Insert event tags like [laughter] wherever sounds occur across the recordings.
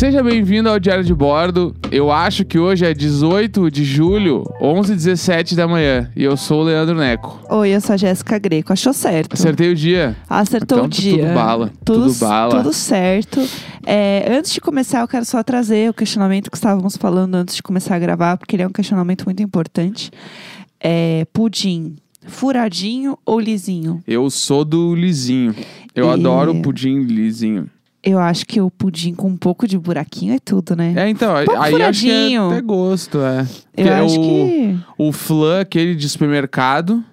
Seja bem-vindo ao Diário de Bordo. Eu acho que hoje é 18 de julho, 11h17 da manhã. E eu sou o Leandro Neco. Oi, eu sou a Jéssica Greco. Achou certo. Acertei o dia. Acertou Então o tá dia. tudo bala, Tudo, tudo bala. Tudo certo. É, antes de começar, eu quero só trazer o questionamento que estávamos falando antes de começar a gravar, porque ele é um questionamento muito importante. É, pudim, furadinho ou lisinho? Eu sou do lisinho. Eu E- adoro pudim lisinho. Eu acho que o pudim com um pouco de buraquinho é tudo, né? É, então, Pouco aí acho que é furadinho. até gosto, é. eu Porque acho o, que. O flan, aquele de supermercado,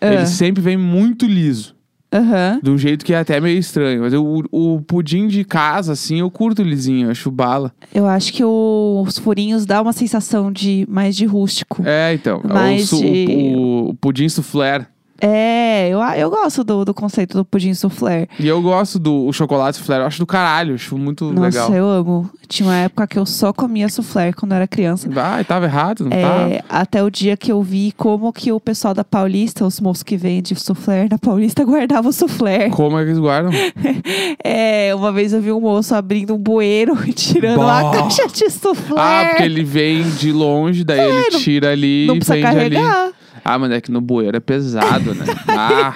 Ah. ele sempre vem muito liso. Aham. De um jeito que é até meio estranho. Mas eu- o, o pudim de casa, assim, eu curto lisinho, eu acho bala. Eu acho que o- os furinhos dá uma sensação de mais de rústico. É, então. o Mas su- de- o, o pudim soufflé. É, eu, eu gosto do, do conceito do pudim soufflé. E eu gosto do chocolate soufflé, eu acho do caralho, acho muito Nossa, legal. eu amo. Tinha uma época que eu só comia soufflé quando eu era criança. Ai, tava errado, não tá? É, até o dia que eu vi como que o pessoal da Paulista, os moços que vendem soufflé na Paulista, [laughs] guardavam o soufflé. Como é que eles guardam? [laughs] É, uma vez eu vi um moço abrindo um bueiro [laughs] e tirando Bah. uma caixa de soufflé. ah, porque ele vem de longe, daí ele não- tira ali Não e precisa vende ali. carregar. Ah, mas é que no bueiro é pesado, né? ah,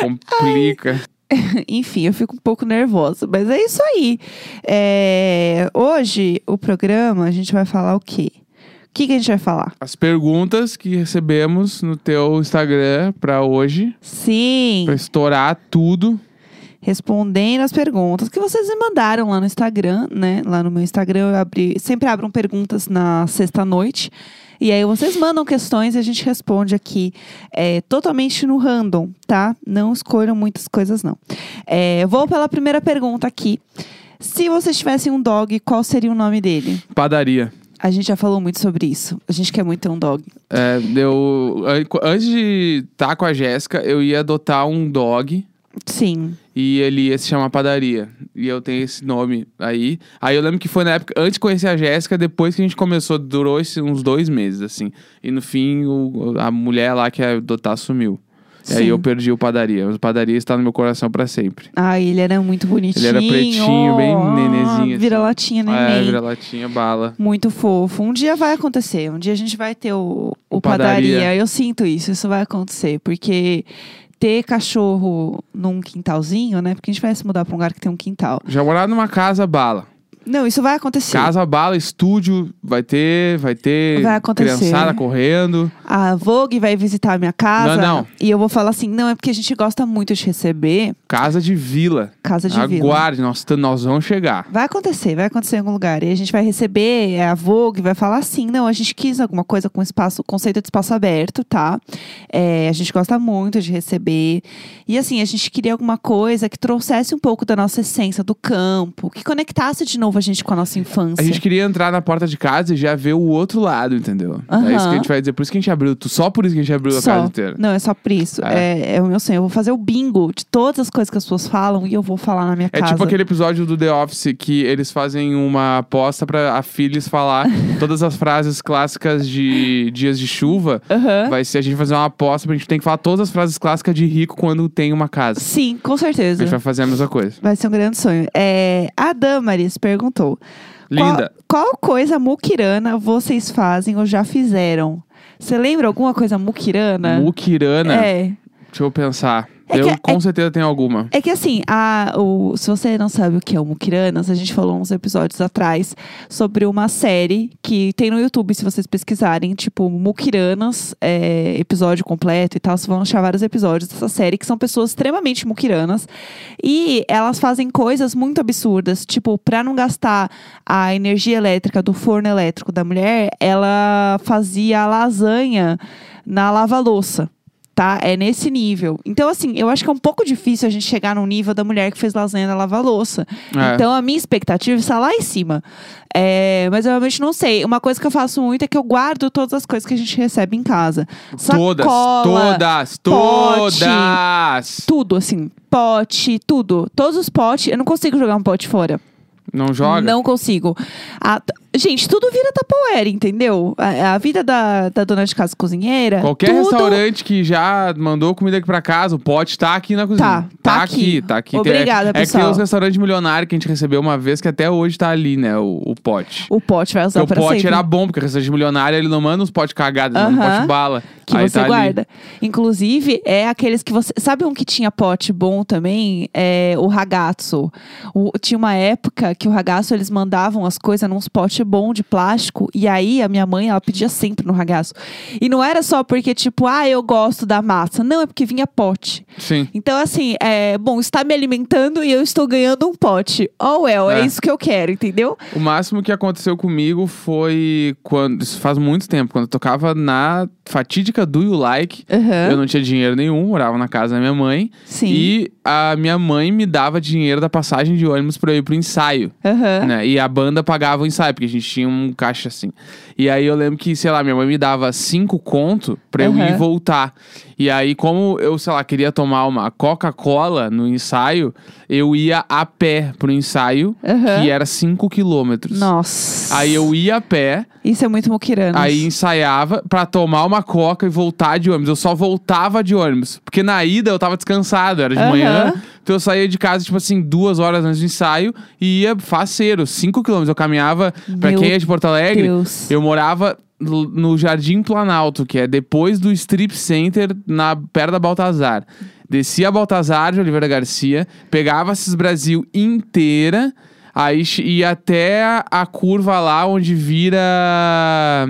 complica. [laughs] Enfim, eu fico um pouco nervosa, mas é isso aí. É, hoje, o programa, a gente vai falar o quê? O que, que a gente vai falar? As perguntas que recebemos no teu Instagram pra hoje, Sim, pra estourar tudo. respondendo as perguntas que vocês me mandaram lá no Instagram, né? Lá no meu Instagram eu abri, sempre abram perguntas na sexta-noite. E aí vocês mandam questões e a gente responde aqui é, totalmente no random, tá? Não escolham muitas coisas, não. É, vou pela primeira pergunta aqui. Se vocês tivessem um dog, qual seria o nome dele? Padaria. A gente já falou muito sobre isso. A gente quer muito ter um dog. É, eu, an- antes de estar com a Jéssica, eu ia adotar um dog Sim. e ele ia se chamar Padaria. E eu tenho esse nome aí. Aí eu lembro que foi na época, antes de conhecer a Jéssica, depois que a gente começou, durou esse- uns dois meses, assim. E no fim, o- a mulher lá que ia adotar sumiu. E aí eu perdi o Padaria. Mas o Padaria está no meu coração pra sempre. Ai, ele era muito bonitinho. Ele era pretinho, bem Ah, nenezinho, assim. Vira-latinha, Ah, é, vira latinha, bala. Muito fofo. Um dia vai acontecer. Um dia a gente vai ter o, o, O padaria. padaria. Eu sinto isso. Isso vai acontecer. Porque ter cachorro num quintalzinho, né? Porque a gente vai se mudar pra um lugar que tem um quintal. Já morar numa casa bala. Não, isso vai acontecer. Casa bala, estúdio, vai ter, vai ter Vai acontecer. criançada correndo. A Vogue vai visitar a minha casa. Não, não. E eu vou falar assim: não, é porque a gente gosta muito de receber Casa de vila. casa de vila. Aguarde, nós, nós vamos chegar. Vai acontecer, vai acontecer em algum lugar. E a gente vai receber, é, a Vogue vai falar assim: não, a gente quis alguma coisa com espaço, conceito de espaço aberto, tá? É, a gente gosta muito de receber. E assim, a gente queria alguma coisa que trouxesse um pouco da nossa essência do campo, que conectasse de novo a gente com a nossa infância. A gente queria entrar na porta de casa e já ver o outro lado, entendeu? É isso que a gente vai dizer. Por isso que a gente abriu, só por isso que a gente abriu a Só. casa inteira. Não, é só por isso. É. é o meu sonho. Eu vou fazer o bingo de todas as coisas que as pessoas falam e eu vou falar na minha É casa. tipo aquele episódio do The Office que eles fazem uma aposta pra a Phyllis falar [laughs] todas as frases clássicas de dias de chuva. Aham. Vai ser a gente fazer uma aposta pra gente ter que falar todas as frases clássicas de rico quando tem uma casa. Sim, com A certeza. gente vai fazer a mesma coisa. Vai ser um grande sonho. É, a Damaris perguntou: Linda. Qual, qual coisa muquirana vocês fazem ou já fizeram? Você lembra alguma coisa muquirana? Mukirana. É. Deixa eu pensar. É eu que- com é- certeza tenho alguma. É que assim, a, o, se você não sabe o que é o Muquiranas, a gente falou uns episódios atrás sobre uma série que tem no YouTube, se vocês pesquisarem, tipo, Muquiranas, é, episódio completo e tal, vocês vão achar vários episódios dessa série que são pessoas extremamente muquiranas e elas fazem coisas muito absurdas, tipo, pra não gastar a energia elétrica do forno elétrico da mulher, ela fazia lasanha na lava-louça tá? É nesse nível. Então, assim, eu acho que é um pouco difícil a gente chegar no nível da mulher que fez lasanha na lava-louça. É. Então, a minha expectativa está lá em cima. É, mas eu realmente não sei. Uma coisa que eu faço muito é que eu guardo todas as coisas que a gente recebe em casa. todas, Sacola, todas, pote, todas. Tudo, assim. Pote, tudo. Todos os potes. Eu não consigo jogar um pote fora. Não joga? Não consigo. A- Gente, tudo vira Tupperware, entendeu? A, a vida da, da dona de casa cozinheira. Qualquer tudo... restaurante que já mandou comida aqui pra casa, o pote tá aqui na cozinha. Tá, tá aqui. tá aqui. Obrigada, é, É que pessoal. tem uns restaurantes milionários que a gente recebeu uma vez que até hoje tá ali, né? O, o pote. O pote vai usar Porque o pra pote sempre. era bom, porque o restaurante milionário ele não manda uns potes cagados, ele manda um pote bala. que Aí você tá ali. guarda. Inclusive, é aqueles que você. Sabe um que tinha pote bom também? É o ragazzo. O- tinha uma época que o ragazzo eles mandavam as coisas nos potes bom de plástico. E aí a minha mãe, ela pedia sempre no ragazzo. E não era só porque, tipo, ah, eu gosto da massa. Não, é porque vinha pote. Sim. Então, assim, é bom, está me alimentando e eu estou ganhando um pote. Oh, well, é, É. isso que eu quero, entendeu? O máximo que aconteceu comigo foi quando. Isso faz muito tempo, quando eu tocava na fatídica Do You Like. Aham. Eu não tinha dinheiro nenhum, morava na casa da minha mãe. Sim. E a minha mãe me dava dinheiro da passagem de ônibus pra eu ir pro ensaio. Aham. né? E a banda pagava o ensaio, porque gente tinha um caixa assim. E aí eu lembro que, sei lá, minha mãe me dava cinco conto pra eu ir voltar. E aí, como eu, sei lá, queria tomar uma Coca-Cola no ensaio, eu ia a pé pro ensaio, Aham. que era cinco quilômetros. Nossa. Aí eu ia a pé, Isso é muito muquirano. aí ensaiava pra tomar uma coca e voltar de ônibus. Eu só voltava de ônibus. Porque na ida eu tava descansado, era de Aham. manhã. Então eu saía de casa, tipo assim, duas horas antes do ensaio e ia faceiro, cinco quilômetros. Eu caminhava, pra Meu quem é de Porto Alegre, Deus. eu morava no Jardim Planalto, que é depois do Strip Center, na perto da Baltazar. Descia a Baltazar de Oliveira Garcia, pegava esses Brasil inteira, aí ia até a- a curva lá onde vira.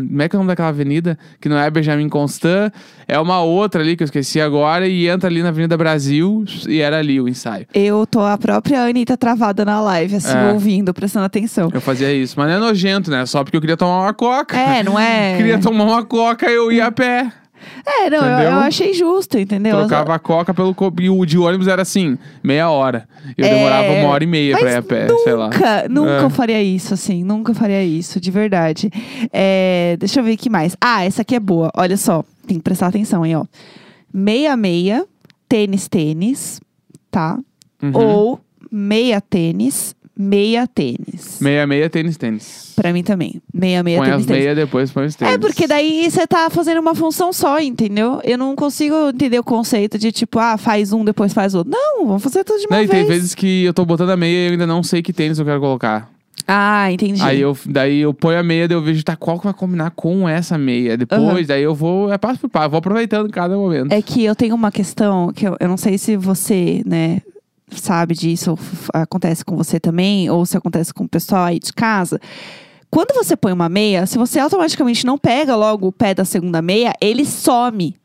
Como é que é o nome daquela avenida? Que não é Benjamin Constant, é uma outra ali que eu esqueci agora, e entra ali na Avenida Brasil, e era ali o ensaio. Eu tô a própria Anitta travada na live, assim, É. ouvindo, prestando atenção. Eu fazia isso, mas não é nojento, né? Só porque eu queria tomar uma coca. É, não é? [laughs] Queria tomar uma coca, eu ia a pé. É, não, eu, Entendeu? eu achei justo, entendeu? Trocava a coca pelo co... E o de ônibus era assim, meia hora. Eu É, demorava uma hora e meia pra ir a pé, nunca, sei lá. nunca É. eu faria isso, assim, nunca faria isso, de verdade. É, deixa eu ver o que mais. Ah, essa aqui é boa, olha só, tem que prestar atenção aí, ó. Meia meia, tênis tênis, tá? Uhum. Ou meia tênis, meia tênis. Meia, meia, tênis, tênis. Pra mim também. Meia meia põe tênis as tênis. meias, depois põe os tênis. É, porque daí você tá fazendo uma função só, entendeu? Eu não consigo entender o conceito de tipo, ah, faz um, depois faz outro. Não, vamos fazer tudo de uma Não, e vez. tem vezes que eu tô botando a meia e eu ainda não sei que tênis eu quero colocar. Ah, entendi. Aí eu, daí eu ponho a meia, daí eu vejo, tá, qual que vai combinar com essa meia? Depois, Aham. daí eu vou, é passo por passo, vou aproveitando cada momento. É que eu tenho uma questão que eu, eu não sei se você, né, sabe disso, ou acontece com você também, ou se acontece com o pessoal aí de casa. Quando você põe uma meia, se você automaticamente não pega logo o pé da segunda meia, ele some.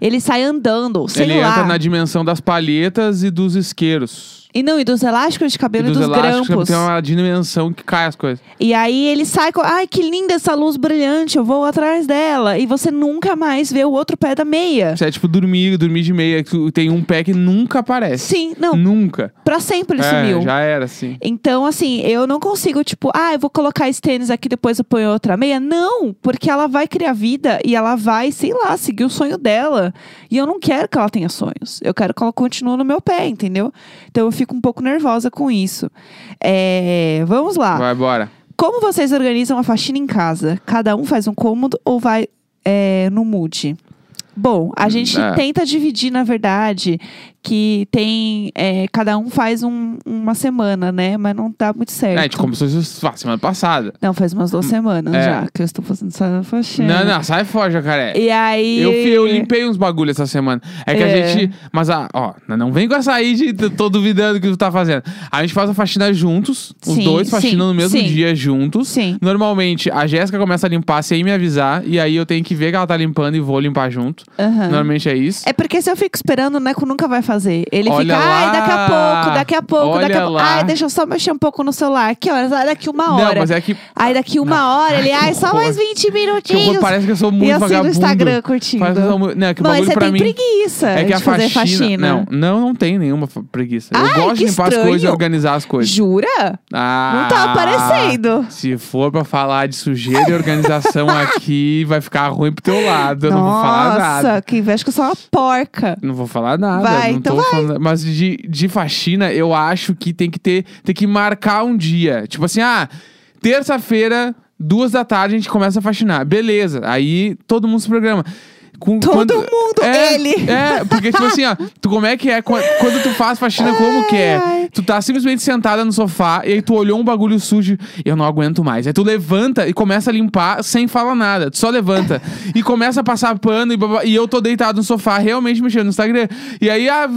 Ele sai andando, sei Ele lá. entra na dimensão das palhetas e dos isqueiros. E não, e dos elásticos de E cabelo e dos dos, grampos. tem uma dimensão que cai as coisas. E aí ele sai com, ai, que linda essa luz brilhante, eu vou atrás dela. E você nunca mais vê o outro pé da meia. Isso é tipo dormir, dormir de meia, que tem um pé que nunca aparece. Sim, não, Nunca. pra sempre ele é, sumiu. já era, assim. Então, assim, eu não consigo, tipo, ah, eu vou colocar esse tênis aqui, depois eu ponho outra meia. Não, porque ela vai criar vida e ela vai, sei lá, seguir o sonho dela. E eu não quero que ela tenha sonhos. Eu quero que ela continue no meu pé, entendeu? Então eu fico um pouco nervosa com isso. É, vamos lá. Vai, bora. Como vocês organizam a faxina em casa? Cada um faz um cômodo ou vai é, no mood? Bom, a gente É. tenta dividir, na verdade, que tem. é, cada um faz um- uma semana, né? Mas não dá muito certo. É, a gente começou isso ah, semana passada. Não, faz umas duas semanas é. já que eu estou fazendo essa faxina. Não, não, sai fora, jacaré. E aí. Eu, eu limpei uns bagulho essa semana. É que É. a gente. Mas, ah, ó, não vem com essa aí de tô duvidando que tu tá fazendo. A gente faz a faxina juntos. Os Sim, dois faxinam no mesmo sim. dia juntos. Sim. Normalmente, a Jéssica começa a limpar sem me avisar. E aí eu tenho que ver que ela tá limpando e vou limpar junto. Aham. Normalmente é isso. É porque se eu fico esperando, o Neco nunca vai fazer. Ele Olha fica, ai, lá. daqui a pouco, daqui a pouco, daqui a Olha pouco. lá. Ai, deixa eu só mexer um pouco no celular. Que horas? Ai, daqui uma hora. Não, mas é que. Aí daqui uma Não. hora ele, Ai, ai, que só mais 20 Que minutinhos. horror, parece que eu sou muito e assim vagabundo. no Instagram curtindo. Parece que eu sou muito- Não, é que você tem mim. preguiça É que a de fazer faxina. faxina. Não, não, não tem nenhuma preguiça. Eu Ai, gosto de que limpar as coisas e estranho. organizar as coisas. Jura? Ah, Não tá aparecendo. Se for pra falar de sujeira e organização [laughs] aqui, vai ficar ruim pro teu lado. Eu não vou falar nada. Nossa, que inveja que eu sou uma porca. Não vou falar nada. Vai, não então tô vai. falando- Mas de, de faxina, eu acho que tem que ter. Tem que marcar um dia. Tipo assim, ah, terça-feira. Duas da tarde a gente começa a faxinar. Beleza. Aí todo mundo se programa. Com- Todo quando- mundo, é, ele. É, porque tipo assim, ó, tu como é que é quando, quando tu faz faxina como que é? Ai. Tu tá simplesmente sentada no sofá e aí tu olhou um bagulho sujo, eu não aguento mais. Aí tu levanta e começa a limpar sem falar nada. Tu só levanta [laughs] e começa a passar pano e, babá- e eu tô deitado no sofá, realmente mexendo no Instagram. E aí ah,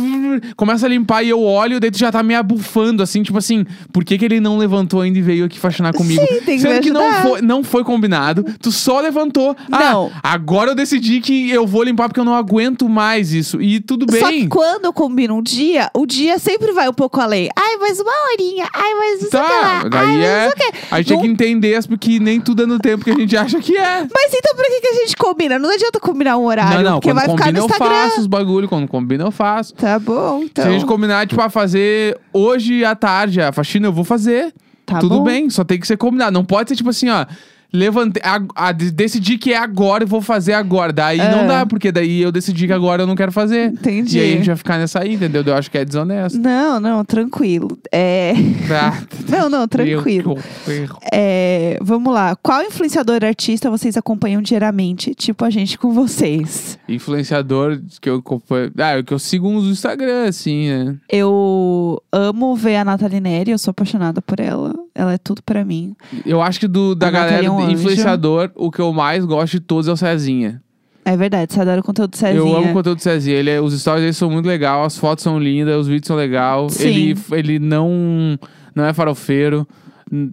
começa a limpar e eu olho, daí tu já tá me abufando assim, tipo assim, por que, que ele não levantou ainda e veio aqui faxinar comigo? Sim, tem que Sendo que não foi, não foi combinado, tu só levantou. Não. Ah, agora eu decidi que eu vou limpar porque eu não aguento mais isso. E tudo bem. Só que quando eu combino um dia, o dia sempre vai um pouco além. Ai, mais uma horinha. Ai, mais Tá, lá. Ai, daí não é. quê. A gente tem Não- que entender as- que nem tudo é no tempo que a gente acha que é. Mas então por que, que a gente combina? Não adianta combinar um horário, não, não, porque vai ficar no eu Instagram. faço os bagulho, quando combina eu faço. Tá bom, então. Se a gente combinar, tipo, a fazer hoje à tarde a faxina, eu vou fazer. Tá Tudo bom. bem, só tem que ser combinado. Não pode ser tipo assim, ó. Levantei, a, a- de- decidi que é agora e vou fazer agora. Daí É. não dá, porque daí eu decidi que agora eu não quero fazer. Entendi. E aí a gente vai ficar nessa aí, entendeu? Eu acho que é desonesto. Não, não, tranquilo. É... Tá. [laughs] Não, não, tranquilo. É, vamos lá. Qual influenciador artista vocês acompanham diariamente? Tipo a gente com vocês. Influenciador que eu acompanho. Ah, que eu sigo uns do Instagram, assim, né? Eu amo ver a Nathalie Neri, eu sou apaixonada por ela. Ela é tudo pra mim. Eu acho que do, da A galera é um de anjo. influenciador, o que eu mais gosto de todos é o Cezinha. É verdade, você adora o conteúdo do Cezinha. Eu amo o conteúdo do Cezinha. Ele é- os stories dele são muito legais, as fotos são lindas, os vídeos são legais. Ele, ele não, não é farofeiro.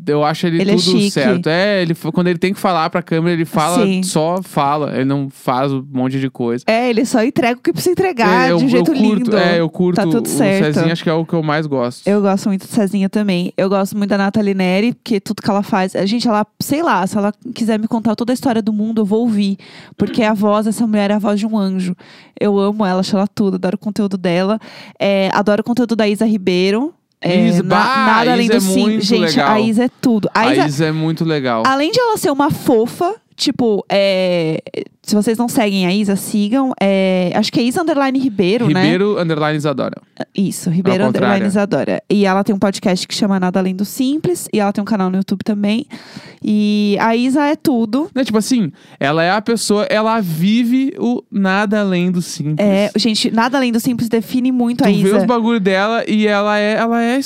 Eu acho ele, Ele é tudo chique. certo. É, ele, quando ele tem que falar pra câmera, ele fala, Sim. só fala. Ele não faz um monte de coisa. É, ele só entrega o que precisa entregar É, eu, de um jeito eu curto, lindo. É, eu curto Tá tudo o certo. Cezinha, acho que é o que eu mais gosto. Eu gosto muito do Cezinha também. Eu gosto muito da Nathalie Neri, porque tudo que ela faz. A gente, ela, sei lá, se ela quiser me contar toda a história do mundo, eu vou ouvir. Porque a voz dessa mulher é a voz de um anjo. Eu amo ela, acho ela tudo, adoro o conteúdo dela. É, adoro o conteúdo da Isa Ribeiro. É, Isa, bah, nada além Isa do é sim. muito Gente, legal. a Isa é tudo. A A Isa, Isa é muito legal. além de ela ser uma fofa, tipo, é, se vocês não seguem a Isa, sigam. É, acho que é Isa Underline Ribeiro, né? Ribeiro Underline Isadora. Isso, Ribeiro Underline. Isadora. E ela tem um podcast que chama Nada Além do Simples. E ela tem um canal no YouTube também. E a Isa é tudo. Né, tipo assim, ela é a pessoa, ela vive o nada além do simples. É, gente, Nada Além do Simples define muito Tu a vê Isa. os bagulho dela e ela é, ela é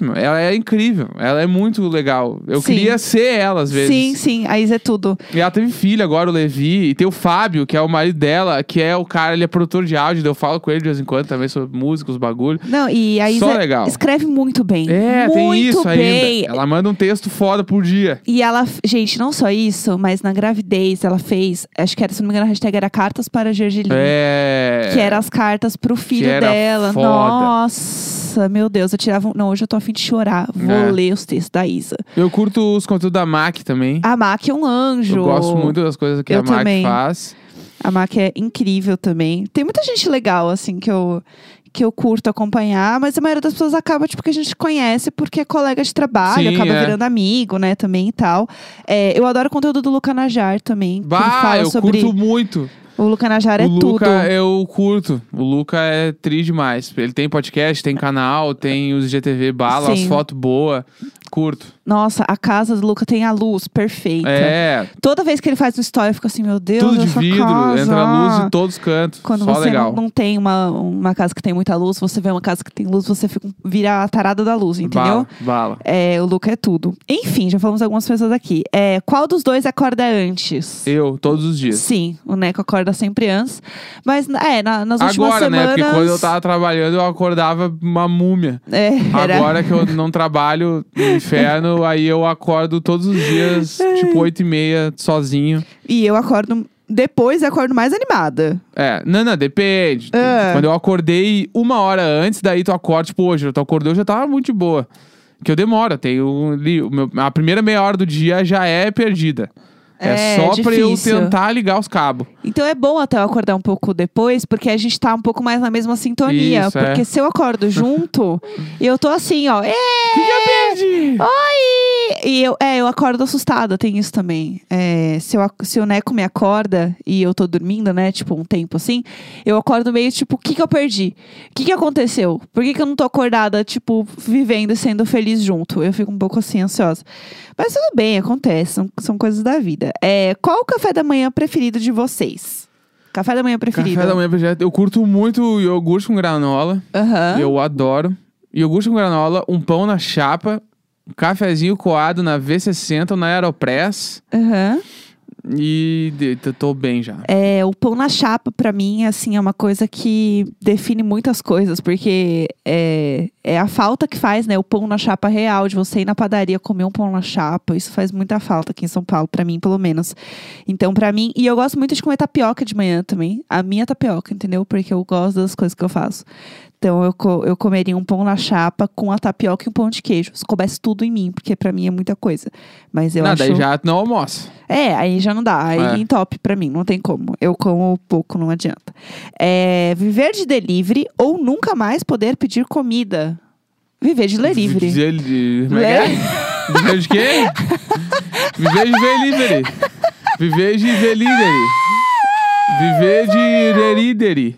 meu. Ela é incrível. Ela é muito legal. Eu Sim. queria ser ela, às vezes. Sim, sim, a Isa é tudo. E ela teve filho agora, o Levi. E tem o Fábio, que é o marido dela, que é o cara, ele é produtor de áudio. Eu falo com ele de vez em quando também sobre música, os bagulho. Não, e a Só Isa legal. escreve muito bem. É, muito tem isso bem. ainda. Ela manda um texto foda por dia. E ela, gente, não só isso, mas na gravidez ela fez, acho que era, se não me engano, a hashtag era cartas para Gergelim. É. Que eram as cartas pro filho dela. foda. Nossa, meu Deus, eu tirava. um- Não, hoje eu tô afim de chorar. Vou É. ler os textos da Isa. Eu curto os conteúdos da Mac também. A Mac é um anjo. Eu gosto muito das coisas que Eu a Mac também. faz. A Mac é incrível também. Tem muita gente legal, assim, que eu, que eu curto acompanhar, mas a maioria das pessoas acaba, tipo, que a gente conhece porque é colega de trabalho, Sim, acaba é. virando amigo, né, também e tal. É, eu adoro o conteúdo do Luca Najar também. Bah, eu sobre. curto muito. O Luca Najar é o tudo. Luca eu curto. O Luca é tri demais. Ele tem podcast, tem canal, tem os GTV bala, as Sim. fotos boas. Curto. Nossa, a casa do Luca tem a luz perfeita. É, Toda vez que ele faz um story, eu fico assim, meu Deus, tudo de vidro, casa. entra luz em todos os cantos. Quando Só você legal. não, tem uma, uma casa que tem muita luz, você vê uma casa que tem luz, você fica, vira a tarada da luz, entendeu? Bala, bala. É, o Luca é tudo. Enfim, já falamos algumas pessoas aqui. É, qual dos dois acorda antes? Eu, todos os dias. Sim, o Neco acorda sempre antes. Mas, é, na- nas últimas Agora, né? semanas... Porque quando eu tava trabalhando, eu acordava uma múmia. É, era... Agora que eu não trabalho no inferno, [laughs] aí eu acordo todos os dias, [laughs] tipo, oito e meia, sozinho. E eu acordo... Depois eu acordo mais animada. É, não, não, depende. É. Quando eu acordei uma hora antes, daí tu acorda, tipo, hoje, tu acordou, eu já tava muito de boa. Que eu demoro, eu tenho a primeira meia hora do dia já é perdida. É, É, só pra eu difícil. tentar ligar os cabos. Então é bom até eu acordar um pouco depois, porque a gente tá um pouco mais na mesma sintonia. Isso, é. porque se eu acordo [laughs] junto, eu tô assim, ó. "Ê, O que, que eu perdi? Oi! e eu, é, eu acordo assustada, tem isso também. É, se, eu, se o Neco me acorda e eu tô dormindo, né, tipo, um tempo assim, eu acordo meio tipo, o que que eu perdi? O que que aconteceu? Por que que eu não tô acordada, tipo, vivendo e sendo feliz junto? Eu fico um pouco assim, ansiosa. Mas tudo bem, acontece, são, são coisas da vida. É, qual o café da manhã preferido de vocês? Café da manhã preferido? Café da manhã, projeto. eu curto muito iogurte com granola. Aham. Eu adoro. Iogurte com granola, um pão na chapa, um cafezinho coado na V60 ou na Aeropress. Aham. E tô bem já. É, o pão na chapa, pra mim, assim, é uma coisa que define muitas coisas, porque é, é a falta que faz, né? O pão na chapa real, de você ir na padaria comer um pão na chapa. Isso faz muita falta aqui em São Paulo, pra mim, pelo menos. Então, pra mim, e eu gosto muito de comer tapioca de manhã também. A minha tapioca, entendeu? Porque eu gosto das coisas que eu faço. Então, eu, co- eu comeria um pão na chapa com a tapioca e um pão de queijo. Se coubesse tudo em mim, porque pra mim é muita coisa. Mas eu Não, acho... daí já não almoça. É, aí já não dá. Aí É. top pra mim, não tem como. Eu como pouco, não adianta. É, viver de delivery ou nunca mais poder pedir comida. Viver de delivery. Viver de... Como é que é? Viver de quê? Viver de delivery. Viver de delivery. Viver de delivery.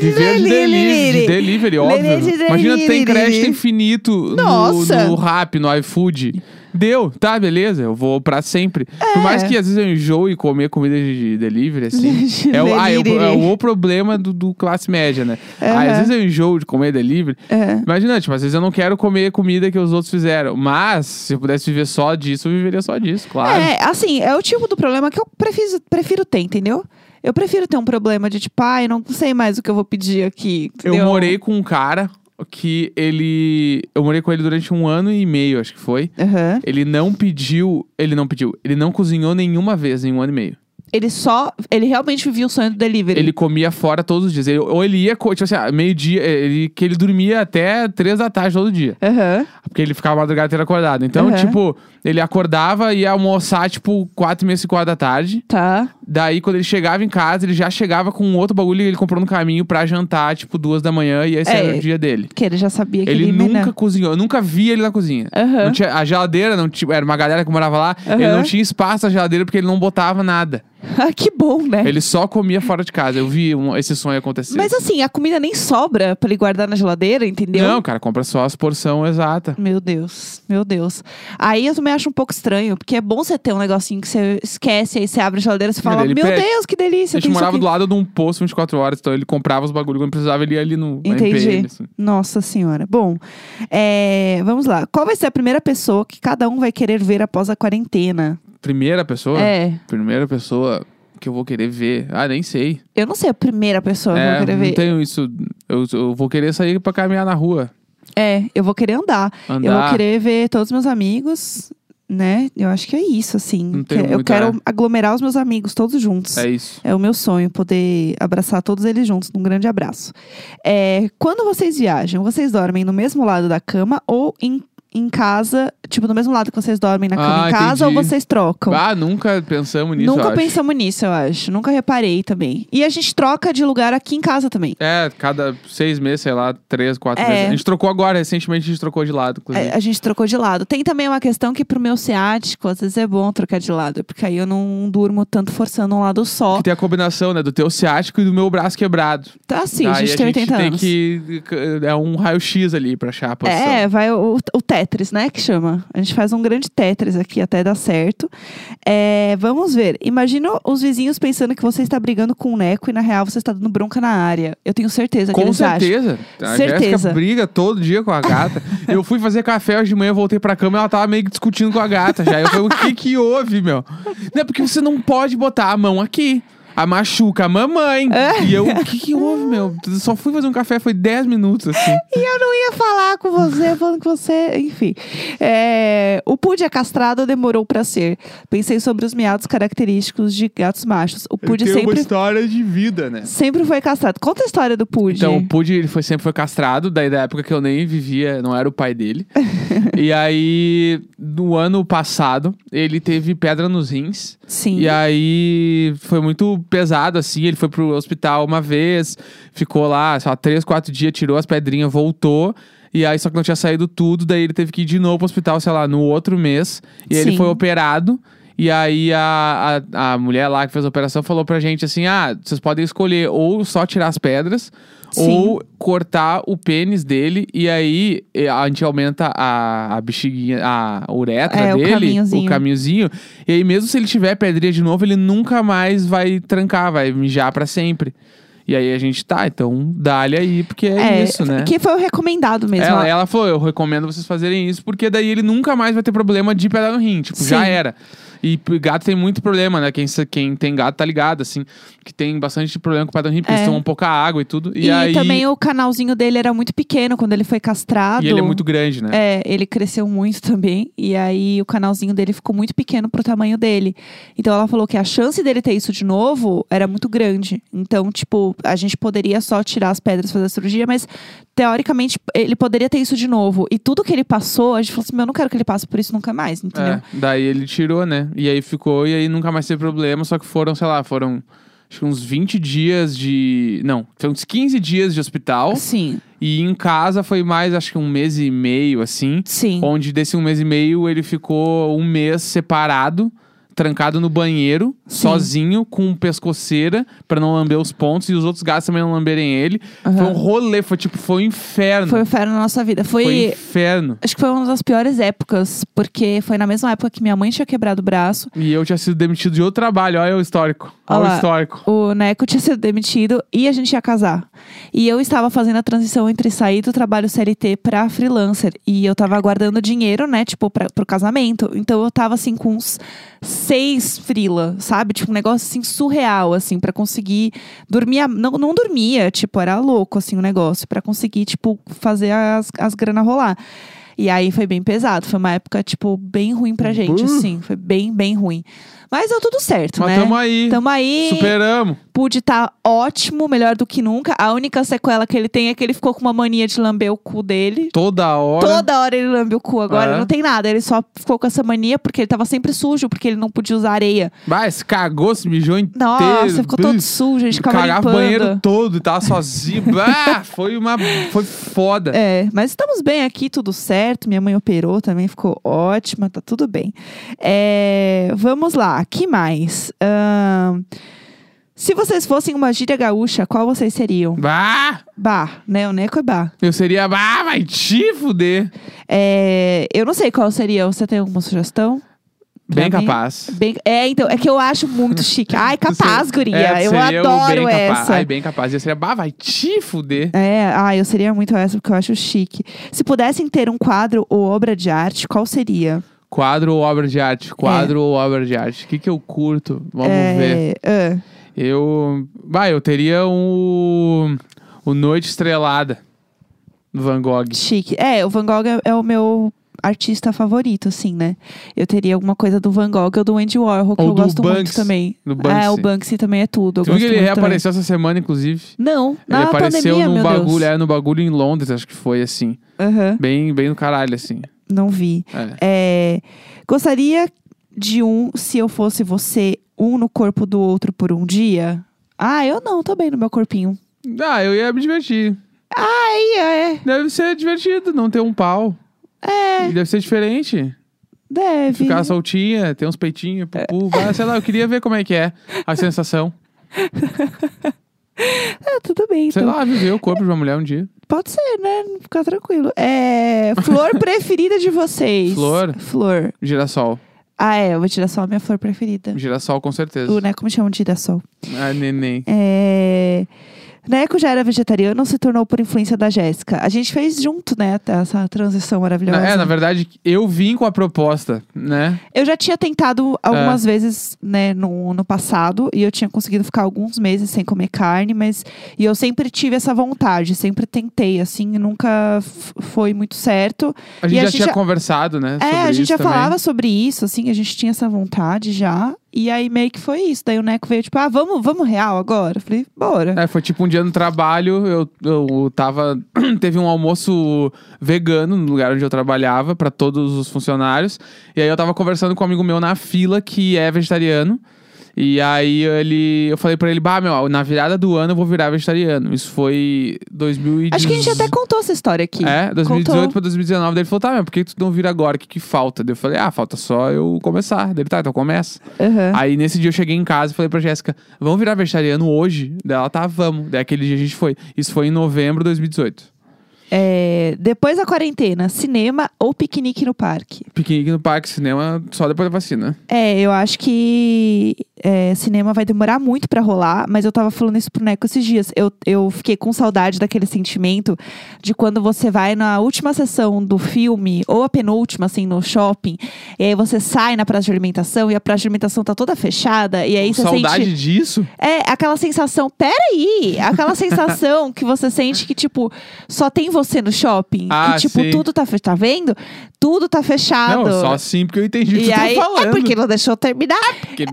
Viver de delivery, de delivery, óbvio. de Imagina, tem crédito infinito no, Nossa. no Rap, no iFood. Deu, tá, beleza, eu vou pra sempre. Por mais que às vezes eu enjoe comer comida de delivery, assim. [laughs] É, o, ah, é, o, é o problema do, do classe média, né? Ah, Aham. às vezes eu enjoo de comer delivery. É. Imagina, tipo, às vezes eu não quero comer comida que os outros fizeram. Mas, se eu pudesse viver só disso, eu viveria só disso, claro. É, assim, é o tipo do problema que eu prefiro, prefiro ter, entendeu? Eu prefiro ter um problema de tipo, ai, não sei mais o que eu vou pedir aqui. Eu entendeu? morei com um cara que ele. Eu morei com ele durante um ano e meio, acho que foi. Aham. Ele não pediu. Ele não pediu. Ele não cozinhou nenhuma vez em um ano e meio. Ele só. Ele realmente vivia o sonho do delivery. Ele comia fora todos os dias. Ele- ou ele ia, tipo assim, ah, meio-dia, ele, que ele dormia até três da tarde todo dia. Aham. Porque ele ficava a madrugada inteira acordado. Então, Uhum. tipo, ele acordava e ia almoçar, tipo, quatro e meia, cinco horas da tarde. Tá. Daí, quando ele chegava em casa, ele já chegava com outro bagulho que ele comprou no caminho pra jantar, tipo, duas da manhã. E esse É. era o dia dele. Que ele já sabia que Ele ele, nunca né? cozinhou. Eu nunca vi ele na cozinha. Não tinha, a geladeira, não tinha, era uma galera que morava lá. Ele Aham. não tinha espaço na geladeira porque ele não botava nada. [laughs] Ah, que bom, né? Ele só comia fora de casa. Eu vi um- esse sonho acontecer. Mas assim, a comida nem sobra pra ele guardar na geladeira, entendeu? Não, cara, compra só as porção exata. Meu Deus, meu Deus. Aí eu também acho um pouco estranho, porque é bom você ter um negocinho que você esquece, aí você abre a geladeira e você fala, ele meu pede. Deus, que delícia. A gente morava aqui." do lado de um posto 24 horas, então ele comprava os bagulhos quando precisava, ele ia ali no Entendi. Assim. Nossa senhora. Bom, é, vamos lá. Qual vai ser a primeira pessoa que cada um vai querer ver após a quarentena? Primeira pessoa? É. Primeira pessoa que eu vou querer ver. Ah, nem sei. Eu não sei a primeira pessoa que eu é, vou querer não ver. tenho isso. Eu, eu vou querer sair pra caminhar na rua. É, eu vou querer andar. Eu vou Andar. querer ver todos os meus amigos, né? Eu acho que é isso, assim. Que- eu quero aglomerar os meus amigos todos juntos. É isso. É o meu sonho poder abraçar todos eles juntos num grande abraço. É, quando vocês viajam, vocês dormem no mesmo lado da cama ou em, em casa, tipo, no mesmo lado que vocês dormem na cama Ah, em casa entendi. ou vocês trocam? Ah, nunca pensamos nisso, Nunca pensamos nisso, eu acho. Nunca reparei também. E a gente troca de lugar aqui em casa também. É, cada seis meses, sei lá, três, quatro É. meses. A gente trocou agora, recentemente a gente trocou de lado, inclusive. É, A gente trocou de lado. Tem também uma questão que pro meu ciático, às vezes é bom trocar de lado, porque aí eu não durmo tanto forçando um lado só. Que tem a combinação, né, do teu ciático e do meu braço quebrado. Tá assim, a gente tem 80 tem anos. que... É um raio-x ali pra achar a posição. É, vai o, o Tetris, né? Que chama. A gente faz um grande Tetris aqui até dar certo. É, vamos ver. Imagina os vizinhos pensando que você está brigando com o Neco e na real você está dando bronca na área. Eu tenho certeza que Com eles acham. certeza. A Certeza. Jéssica briga todo dia com a gata. [laughs] eu fui fazer café hoje de manhã, voltei pra cama e ela tava meio que discutindo com a gata já. Eu falei, o que que houve, meu? Não é porque você não pode botar a mão aqui. A machuca a mamãe. É. E eu, o que que houve, meu? Só fui fazer um café, foi 10 minutos, assim. [laughs] E eu não ia falar com você, falando que você. Enfim. É, o Pud é castrado ou demorou pra ser? Pensei sobre os miados característicos de gatos machos. O Pud sempre, história de vida, né? sempre foi castrado. Conta a história do Pud. Então, o Pud ele foi, sempre foi castrado, daí da época que eu nem vivia, não era o pai dele. [laughs] e aí, no ano passado, ele teve pedra nos rins. Sim. E aí foi muito pesado, assim. Ele foi pro hospital uma vez, ficou lá, só três, quatro dias, tirou as pedrinhas, voltou. E aí, só que não tinha saído tudo, daí ele teve que ir de novo pro hospital, sei lá, no outro mês. E aí ele Sim. foi operado. E aí a, a, a mulher lá que fez a operação falou pra gente assim: ah, vocês podem escolher ou só tirar as pedras, Sim. ou cortar o pênis dele. E aí eh, a gente aumenta a, a bexiguinha, a uretra É, o dele, caminhozinho. o caminhozinho. E aí, mesmo se ele tiver pedrinha de novo, ele nunca mais vai trancar, vai mijar pra sempre. E aí a gente tá, então dá-lhe aí, porque é, isso, né? Que foi o recomendado mesmo. Ela, ela falou, eu recomendo vocês fazerem isso, porque daí ele nunca mais vai ter problema de pedra no rim. Tipo, já Sim. era. E gato tem muito problema, né? Quem, quem tem gato tá ligado, assim. Que tem bastante problema com pedra no rim, porque É. eles tomam pouca água e tudo. E, E, aí... também o canalzinho dele era muito pequeno quando ele foi castrado. E ele é muito grande, né? É, ele cresceu muito também. E aí o canalzinho dele ficou muito pequeno pro tamanho dele. Então ela falou que a chance dele ter isso de novo era muito grande. Então, tipo, a gente poderia só tirar as pedras e fazer a cirurgia, mas teoricamente ele poderia ter isso de novo. E tudo que ele passou, a gente falou assim: meu, eu não quero que ele passe por isso nunca mais, entendeu? É, daí ele tirou, né? E aí ficou, e aí nunca mais teve problema. Só que foram, sei lá, foram acho que uns 20 dias de. Não, foi uns 15 dias de hospital. Sim, E em casa foi mais, acho que um mês e meio, assim. sim. Onde desse um mês e meio ele ficou um mês separado, trancado no banheiro, Sim. sozinho, com pescoceira, pra não lamber os pontos, e os outros gatos também não lamberem ele. Foi um rolê, foi tipo, foi um inferno. Foi o inferno na nossa vida. Foi Foi, inferno. Acho que foi uma das piores épocas, porque foi na mesma época que minha mãe tinha quebrado o braço. E eu tinha sido demitido de outro trabalho, olha o histórico. Olha o histórico. O Neco tinha sido demitido e a gente ia casar. E eu estava fazendo a transição entre sair do trabalho CLT pra freelancer. E eu tava guardando dinheiro, né, tipo, pra, pro casamento. Então eu tava assim com uns seis frila, sabe? Tipo, um negócio assim surreal, assim, pra conseguir dormir. Não, não dormia, tipo, era louco, assim, o negócio, pra conseguir, tipo, fazer as, as grana rolar. E aí foi bem pesado. Foi uma época, tipo, bem ruim pra gente, Uh. assim. Foi bem, bem ruim. Mas deu tudo certo, Mas né? tamo aí. Tamo aí. Superamos. Pude estar ótimo, melhor do que nunca. A única sequela que ele tem é que ele ficou com uma mania de lamber o cu dele. Toda hora. Toda hora ele lambe o cu. Agora É. não tem nada. Ele só ficou com essa mania porque ele tava sempre sujo, porque ele não podia usar areia. Se cagou, se mijou inteiro. Nossa, ficou todo sujo, a gente ficava Cagava o limpando. banheiro todo e tava sozinho. [laughs] ah, foi uma. Foi foda. É, mas estamos bem aqui, tudo certo. Minha mãe operou também, ficou ótima, tá tudo bem. É, vamos lá, que mais? Ahn, se vocês fossem uma gíria gaúcha, qual vocês seriam? Bah! Bar, né? O Neco é bar. Eu seria. Ah, vai te fuder. É, eu não sei qual seria. Você tem alguma sugestão? Pra Bem mim? capaz. Bem- é, então, é que eu acho muito chique. Ai, [laughs] capaz, guria. É, eu adoro bem capaz. essa. Ai, bem capaz. Eu seria. Bah, vai te fuder. É, ah, eu seria muito essa porque eu acho chique. Se pudessem ter um quadro ou obra de arte, qual seria? Quadro ou obra de arte? Quadro ou obra de arte? O que, que eu curto? Vamos ver. é, Eu. Bah, eu teria um. O Noite Estrelada. Van Gogh. chique. É, o Van Gogh é, é o meu artista favorito, assim, né? Eu teria alguma coisa do Van Gogh ou do Andy Warhol, que Ou eu gosto muito também. Do É, Banksy. o Banksy também é tudo. Eu Tu viu que gosto ele muito também. reapareceu essa semana, inclusive? Não, Ele na apareceu pandemia, num bagulho, Deus. é, no bagulho em Londres, acho que foi assim. Bem, bem no caralho, assim. Não vi. É. É, gostaria de um, se eu fosse você, um no corpo do outro por um dia? Ah, eu não, tô bem no meu corpinho. Ah, eu ia me divertir. Aí, é, Deve ser divertido não ter um pau. é, deve ser diferente. deve. Ficar soltinha, ter uns peitinhos, pupu. vai, sei lá, eu queria ver como é que é a sensação. [laughs] [laughs] Ah, tudo bem, Sei então. lá, viver o corpo de uma mulher um dia. Pode ser, né? Ficar tranquilo. É, flor [laughs] preferida de vocês? Flor? Flor. Girassol. Ah, é, vou tirar só a minha flor preferida. Girassol, com certeza. O Neco me chama de girassol. Ah, neném. É... Neco já era vegetariano ou se tornou por influência da Jéssica? A gente fez junto, né, essa transição maravilhosa. É, na verdade, eu vim com a proposta, né? Eu já tinha tentado É. algumas vezes, né, no, no passado, e eu tinha conseguido ficar alguns meses sem comer carne, mas e eu sempre tive essa vontade, sempre tentei, assim, nunca foi muito certo. A gente E a já gente tinha já- conversado, né? é, a gente já também. falava sobre isso, assim, a gente tinha essa vontade já. E aí meio que foi isso. Daí o Neco veio, tipo, ah, vamos, vamos real agora? Falei, bora. É, foi tipo um dia no trabalho, eu, eu tava. [clears throat] Teve um almoço vegano no lugar onde eu trabalhava, pra todos os funcionários. E aí eu tava conversando com um amigo meu na fila que é vegetariano. E aí ele, eu falei pra ele, bah, meu, na virada do ano eu vou virar vegetariano. Isso foi 2018. Acho que a gente até contou essa história aqui. É, 2018 Contou. pra 2019. Daí ele falou, tá, meu, por que tu não vira agora? O que, que falta? Daí eu falei, ah, falta só eu começar. Daí ele, tá, então começa. Aham. Aí nesse dia eu cheguei em casa e falei pra Jéssica, vamos virar vegetariano hoje? Daí ela, tá, vamos. Daí aquele dia a gente foi. Isso foi em novembro de 2018. É, depois da quarentena, cinema ou piquenique no parque? Piquenique no parque, cinema, só depois da vacina. É, eu acho que é, cinema vai demorar muito pra rolar, mas eu tava falando isso pro Neco esses dias. Eu, eu fiquei com saudade daquele sentimento de quando você vai na última sessão do filme, ou a penúltima, assim, no shopping, e aí você sai na praça de alimentação e a praça de alimentação tá toda fechada, e aí você Saudade sente. disso? É, aquela sensação, peraí! Aquela sensação [laughs] que você sente que, tipo, só tem você no shopping. Ah, e, tipo, sim. tudo tá fechado. Tá vendo? Tudo tá fechado. Não, só assim porque eu entendi o que tu tá aí, falando. é porque não deixou terminar.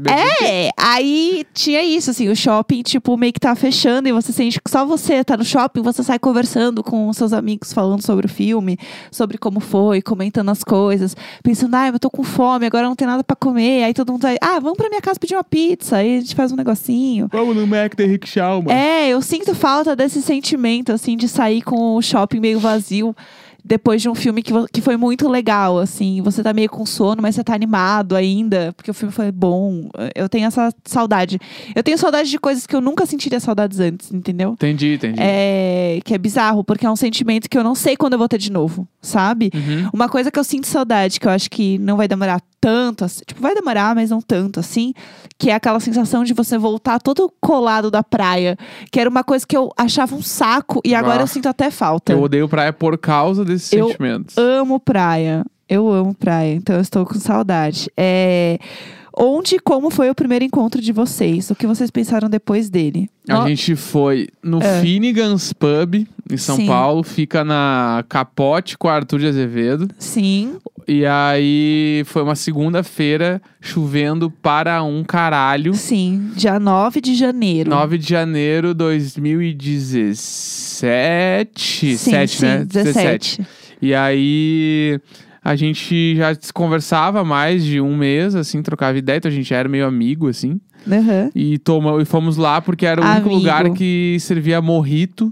É, aí tinha isso, assim, o shopping, tipo, meio que tá fechando e você sente que só você tá no shopping, você sai conversando com seus amigos, falando sobre o filme, sobre como foi, comentando as coisas, pensando, ai, eu tô com fome, agora não tem nada pra comer. Aí todo mundo vai, ah, vamos pra minha casa pedir uma pizza, aí a gente faz um negocinho. Vamos no Mac da Rick mano. É, eu sinto falta desse sentimento, assim, de sair com o shopping meio vazio. Depois de um filme que, que foi muito legal, assim. Você tá meio com sono, mas você tá animado ainda, porque o filme foi bom. Eu tenho essa saudade. Eu tenho saudade de coisas que eu nunca sentiria saudades antes, entendeu? Entendi, entendi. É, que é bizarro, porque é um sentimento que eu não sei quando eu vou ter de novo, sabe? Uhum. Uma coisa que eu sinto saudade, que eu acho que não vai demorar tanto, assim, tipo, vai demorar, mas não tanto assim, que é aquela sensação de você voltar todo colado da praia, que era uma coisa que eu achava um saco e agora Ah. eu sinto até falta. Eu odeio praia por causa desses Eu sentimentos. amo praia. Eu amo praia, então eu estou com saudade. É, Onde e como foi o primeiro encontro de vocês? O que vocês pensaram depois dele? A No- gente foi no É. Finnegan's Pub, em São Sim. Paulo. Fica na Capote com Arthur de Azevedo. Sim, E aí foi uma segunda-feira, chovendo para um caralho. sim. Dia 9 de janeiro. 9 de janeiro de 2017. sim, 7, sim, né? 17. E aí a gente já se conversava mais de um mês, assim, trocava ideia, então a gente já era meio amigo, assim. Aham. E, toma, e fomos lá porque era o único Amigo. lugar que servia morrito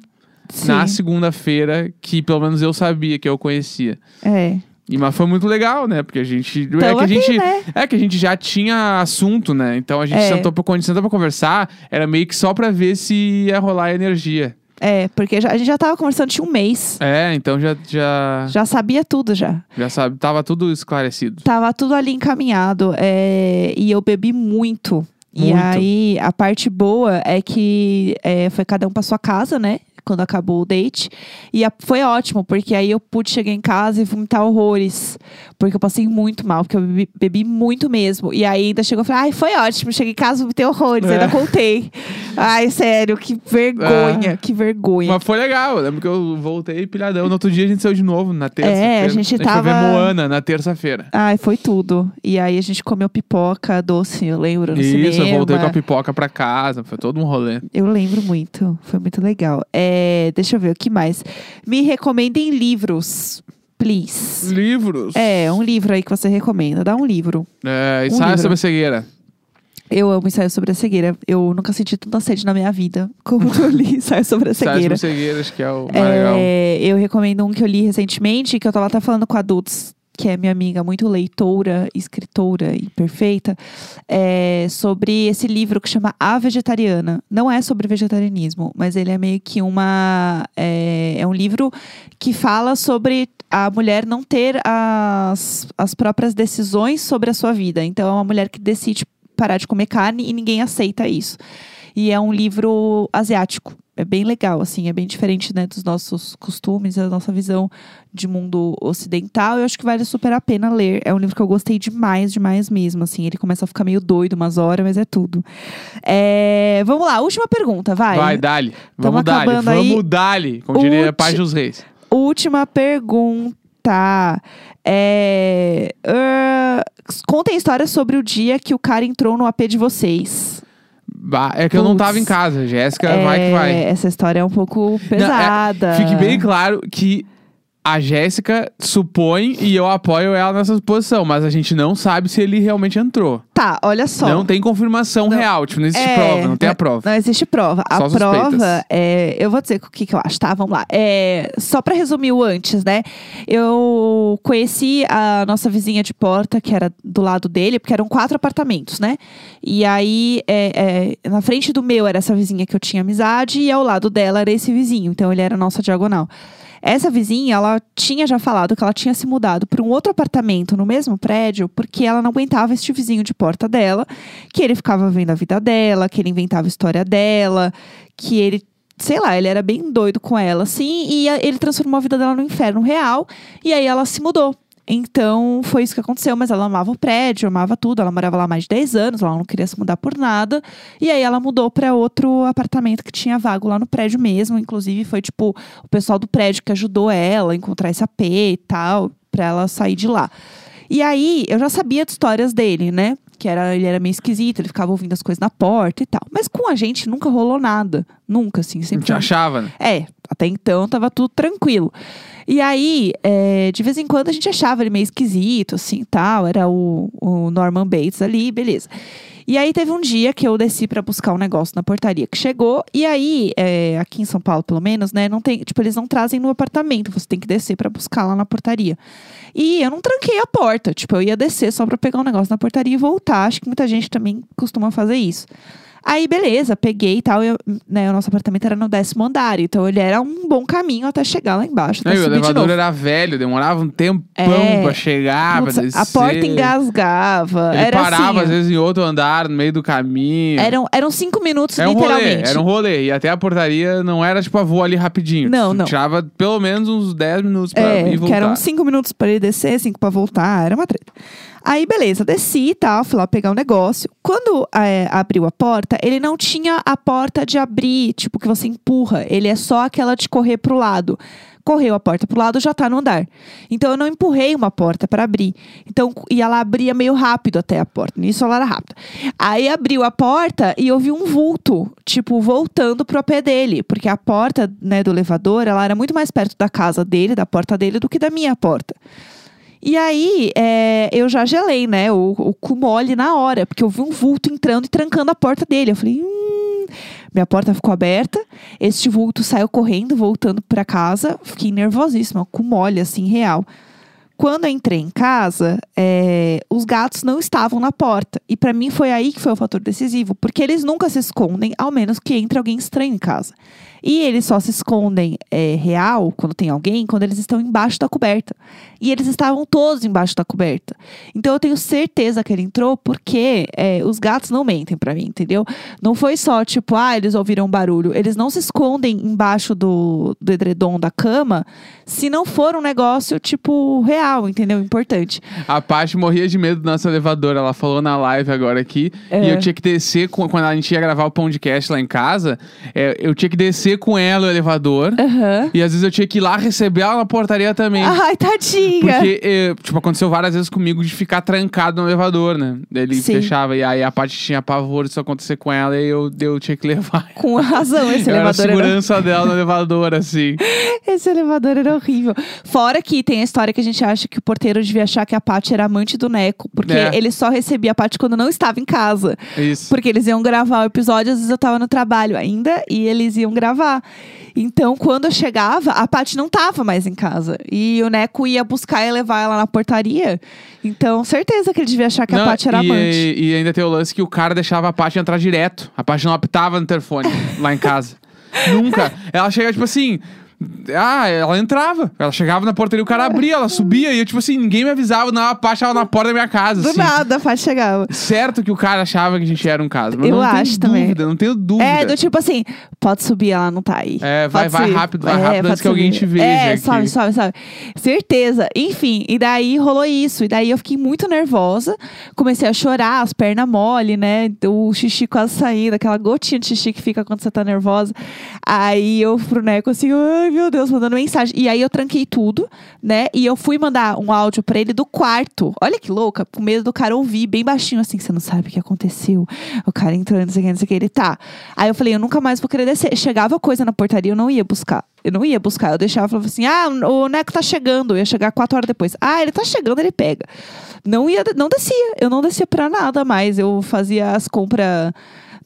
Sim. na segunda-feira, que pelo menos eu sabia, que eu conhecia. É. E, mas foi muito legal, né? Porque a gente. é, que a aqui, gente né? é que a gente já tinha assunto, né? Então a gente É. sentou pra, quando sentou pra conversar, era meio que só pra ver se ia rolar energia. É, porque já- a gente já tava conversando tinha um mês. É, então já, já, Já sabia tudo já. já sabe, tava tudo esclarecido. Tava tudo ali encaminhado. é, e eu bebi muito. E Muito. aí, a parte boa é que é, foi cada um pra sua casa, né? Quando acabou o date. E foi ótimo, porque aí eu pude chegar em casa e vomitar horrores. Porque eu passei muito mal, porque eu bebi, bebi muito mesmo. E aí ainda chegou e falei, ai, foi ótimo. Cheguei em casa, vomitei horrores. É. Ainda contei. Ai, sério, que vergonha, que vergonha. Mas foi legal, eu lembro que eu voltei pilhadão. No outro dia a gente saiu de novo, na terça-feira. É, a gente foi ver tava- Moana na terça-feira. Ai, foi tudo. E aí a gente comeu pipoca doce, eu lembro, no Isso, cinema. eu voltei com a pipoca pra casa, foi todo um rolê. Eu lembro muito, foi muito legal. É, deixa eu ver, o que mais? Me recomendem livros, please. Livros. É, um livro aí que você recomenda. Dá um livro. É, Um ensaio livro. sobre a cegueira. Eu amo ensaio sobre a cegueira. Eu nunca senti tanta sede na minha vida como eu li [laughs] ensaio sobre a Ensaio cegueira. sobre a cegueira, acho que é o mais legal. É, eu recomendo um que eu li recentemente, que eu tava até falando com adultos, que é minha amiga muito leitora, escritora e perfeita, é, sobre esse livro que chama A Vegetariana. Não é sobre vegetarianismo, mas ele é meio que uma. É, é um livro que fala sobre a mulher não ter as, as próprias decisões sobre a sua vida. Então, é uma mulher que decide parar de comer carne e ninguém aceita isso. E é um livro asiático. É bem legal, assim, é bem diferente né, dos nossos costumes, da nossa visão de mundo ocidental. Eu acho que vale super a pena ler. É um livro que eu gostei demais, demais mesmo. Assim, ele começa a ficar meio doido umas horas, mas é tudo. É, Vamos lá, última pergunta, vai. Vai, dali. Tamo Vamos dali. acabando aí. Vamos dali. Como diria Ulti- Paz dos Reis. Última pergunta. É, ah, contem histórias sobre o dia que o cara entrou no AP de vocês. Bah, É que eu não tava em casa. Jéssica, É, vai que vai. Essa história é um pouco pesada. Fique bem claro que a Jéssica supõe e eu apoio ela nessa suposição, mas a gente não sabe se ele realmente entrou. Tá, olha só. Não tem confirmação Não. real, tipo, não existe É, prova, não tem a não- prova. Não existe prova. A Só suspeitas. prova, é, eu vou dizer o que, que eu acho, tá? Vamos lá. É, só pra resumir o antes, né? Eu conheci a nossa vizinha de porta, que era do lado dele, porque eram quatro apartamentos, né? E aí, é, é, na frente do meu era essa vizinha que eu tinha amizade, e ao lado dela era esse vizinho. Então ele era a nossa diagonal. Essa vizinha, ela tinha já falado que ela tinha se mudado para um outro apartamento no mesmo prédio, porque ela não aguentava este vizinho de porta dela, que ele ficava vendo a vida dela, que ele inventava a história dela, que ele, sei lá, ele era bem doido com ela, assim, e ele transformou a vida dela no inferno real, e aí ela se mudou. Então, foi isso que aconteceu, mas ela amava o prédio, amava tudo. Ela morava lá mais de 10 anos, ela não queria se mudar por nada. E aí ela mudou para outro apartamento que tinha vago lá no prédio mesmo. Inclusive, foi tipo o pessoal do prédio que ajudou ela a encontrar esse AP e tal, pra ela sair de lá. E aí, eu já sabia de histórias dele, né? Que era, ele era meio esquisito, ele ficava ouvindo as coisas na porta e tal. Mas com a gente nunca rolou nada. Nunca, assim. A Sempre gente achava, né? é, até então tava tudo tranquilo. E aí, é, de vez em quando a gente achava ele meio esquisito, assim, tal. Era o, o Norman Bates ali, beleza. E aí teve um dia que eu desci pra buscar um negócio na portaria que chegou. E aí, é, aqui em São Paulo, pelo menos, né, não tem, tipo, eles não trazem no apartamento, você tem que descer pra buscar lá na portaria. E eu não tranquei a porta, tipo, eu ia descer só pra pegar um negócio na portaria e voltar. Acho que muita gente também costuma fazer isso. Aí, beleza, peguei e tal. Eu, né, o nosso apartamento era no décimo andar, então ele era um bom caminho até chegar lá embaixo. até Não, e o elevador era velho, demorava um tempão É. pra chegar, Putz, pra descer. a porta engasgava. Ele era parava, assim, às vezes, em outro andar, no meio do caminho. Eram, eram cinco minutos, Era um rolê, literalmente. era um rolê. E até a portaria não era tipo a voo ali rapidinho. Não, não. Tirava pelo menos uns 10 minutos pra É, ir que voltar. eram cinco minutos pra ele descer, cinco pra voltar, era uma treta. Aí, beleza, desci e tal, fui lá pegar o negócio. Quando é, abriu a porta, ele não tinha a porta de abrir, tipo, que você empurra. Ele é só aquela de correr pro lado. Correu a porta pro lado, já tá no andar. Então, eu não empurrei uma porta pra abrir. Então, e ela abria meio rápido até a porta. Nisso, ela era rápida. Aí, abriu a porta e eu vi um vulto, tipo, voltando pro AP dele. Porque a porta, né, do elevador, ela era muito mais perto da casa dele, da porta dele, do que da minha porta. E aí, é, eu já gelei, né? O, o cu mole na hora, porque eu vi um vulto entrando e trancando a porta dele. Eu falei, hum. Minha porta ficou aberta, este vulto saiu correndo, voltando pra casa. Fiquei nervosíssima, com mole, assim, real. Quando eu entrei em casa, é, os gatos não estavam na porta. E pra mim foi aí que foi o fator decisivo, porque eles nunca se escondem, ao menos que entre alguém estranho em casa. E eles só se escondem é, real, quando tem alguém, quando eles estão embaixo da coberta. E eles estavam todos embaixo da coberta. Então eu tenho certeza que ele entrou porque é, os gatos não mentem pra mim, entendeu? Não foi só tipo, ah, eles ouviram barulho. Eles não se escondem embaixo do, do edredom da cama se não for um negócio, tipo, real, entendeu? Importante. A Paty morria de medo do nosso elevador. Ela falou na live agora aqui. É. E eu tinha que descer, quando a gente ia gravar o podcast lá em casa, é, eu tinha que descer com ela o elevador. Aham. E às vezes eu tinha que ir lá receber ela na portaria também. Ai, tadinha. Porque, eh, tipo, aconteceu várias vezes comigo de ficar trancado no elevador, né? Ele Sim. fechava. E aí a Paty tinha pavor disso acontecer com ela e eu, eu tinha que levar. Com razão, esse eu era a elevador era segurança dela no elevador, assim. [laughs] Esse elevador era horrível. Fora que tem a história que a gente acha que o porteiro devia achar que a Paty era amante do Neco. Porque É. ele só recebia a Paty quando não estava em casa. Isso. Porque eles iam gravar o episódio, às vezes eu tava no trabalho ainda, e eles iam gravar. Então, quando eu chegava, a Paty não tava mais em casa. E o Neco ia buscar e levar ela na portaria. Então, certeza que ele devia achar que a Não, Paty era e, amante. E ainda tem o lance que o cara deixava a Paty entrar direto. A Paty não apitava no interfone lá em casa. [laughs] Nunca. Ela chega, tipo assim. Ah, ela entrava. Ela chegava na portaria, o cara abria, ela subia. E eu, tipo assim, ninguém me avisava. Não, a Paty tava na porta da minha casa. Do assim. nada, a Paty chegava. Certo que o cara achava que a gente era um caso. Mas Eu não acho tenho também. dúvida, não tenho dúvida. É, do tipo assim, pode subir, ela não tá aí. É, vai- vai rápido, vai É, rápido antes que alguém te veja É, aqui. sobe, sobe, sobe. Certeza. Enfim, e daí rolou isso. E daí eu fiquei muito nervosa. Comecei a chorar, as pernas mole, né? O xixi quase saindo, aquela gotinha de xixi que fica quando você tá nervosa. Aí eu pro Neco assim, ai meu Deus, mandando mensagem. E aí eu tranquei tudo, né? E eu fui mandar um áudio pra ele do quarto. Olha que louca, com medo do cara ouvir, bem baixinho, assim, você não sabe o que aconteceu. O cara entrando, não sei o que, não sei o que. Ele tá. Aí eu falei, eu nunca mais vou querer descer. Chegava coisa na portaria, eu não ia buscar. Eu não ia buscar. Eu deixava, falava assim, ah, o Neco tá chegando. Eu ia chegar quatro horas depois. Ah, ele tá chegando, ele pega. Não ia, não descia. Eu não descia pra nada mais. Eu fazia as compras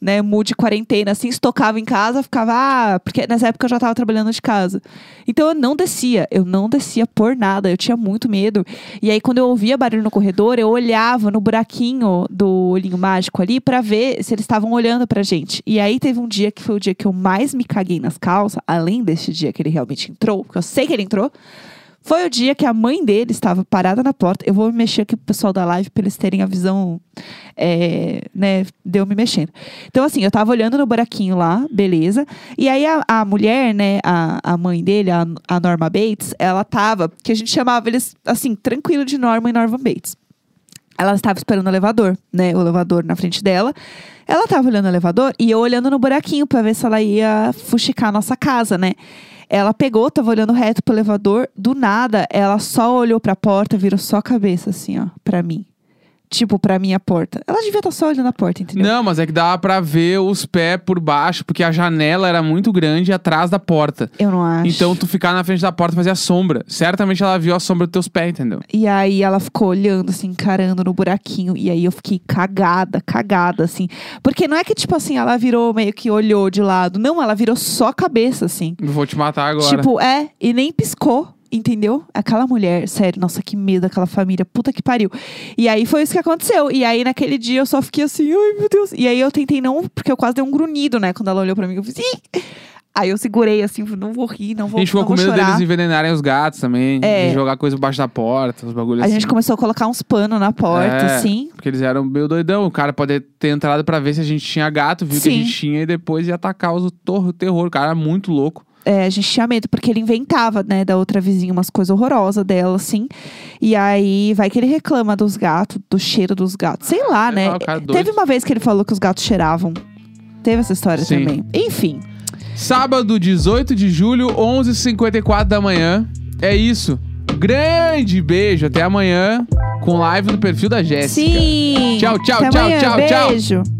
né, mood quarentena, assim, estocava em casa, ficava, ah, porque nessa época eu já tava trabalhando de casa. Então eu não descia, eu não descia por nada, eu tinha muito medo. E aí quando eu ouvia barulho no corredor, eu olhava no buraquinho do olhinho mágico ali para ver se eles estavam olhando pra gente. E aí teve um dia que foi o dia que eu mais me caguei nas calças, além desse dia que ele realmente entrou, porque eu sei que ele entrou. Foi o dia que a mãe dele estava parada na porta. Eu vou me mexer aqui pro pessoal da live para eles terem a visão, é, né, de eu me mexendo. Então, assim, eu tava olhando no buraquinho lá, beleza. E aí a, a mulher, né, a, a mãe dele, a, a Norma Bates, ela tava, que a gente chamava eles, assim, tranquilo de Norma e Norman Bates. Ela estava esperando o elevador, né, o elevador na frente dela. Ela tava olhando o elevador e eu olhando no buraquinho para ver se ela ia fuxicar a nossa casa, né. Ela pegou, tava olhando reto pro elevador, do nada, ela só olhou pra porta, virou só a cabeça, assim, ó, pra mim. Tipo, pra minha porta. Ela devia estar só olhando a porta, entendeu? Não, mas é que dava pra ver os pés por baixo, porque a janela era muito grande atrás da porta. Eu não acho. Então tu ficar na frente da porta fazia sombra. Certamente ela viu a sombra dos teus pés, entendeu? E aí ela ficou olhando, assim, encarando no buraquinho. E aí eu fiquei cagada, cagada, assim. Porque não é que, tipo assim, ela virou meio que olhou de lado. Não, ela virou só a cabeça, assim. Vou te matar agora. Tipo, é, e nem piscou. Entendeu? Aquela mulher, sério, nossa, que medo daquela família, puta que pariu. E aí foi isso que aconteceu. E aí naquele dia eu só fiquei assim, ai meu Deus. E aí eu tentei não, porque eu quase dei um grunhido, né? Quando ela olhou pra mim, eu fiz, Ih! Aí eu segurei assim, não vou rir, não vou a gente ficou com medo chorar. deles envenenarem os gatos também. É. De jogar coisa embaixo da porta, os bagulhos A assim. gente começou a colocar uns panos na porta, É. assim. Porque eles eram meio doidão. O cara pode ter entrado pra ver se a gente tinha gato, viu que a Sim. gente tinha e depois ia atacar os terror. O cara era muito louco. É, a gente tinha medo, porque ele inventava, né, da outra vizinha umas coisas horrorosas dela, assim. E aí vai que ele reclama dos gatos, do cheiro dos gatos. Sei lá, né? lá. Teve uma vez que ele falou que os gatos cheiravam. Teve essa história Sim. também. Enfim. Sábado, 18 de julho, 11h54 da manhã. É isso. Grande beijo. Até amanhã com live no perfil da Jéssica. Sim! Tchau, tchau, Até tchau, amanhã. tchau, tchau. Beijo.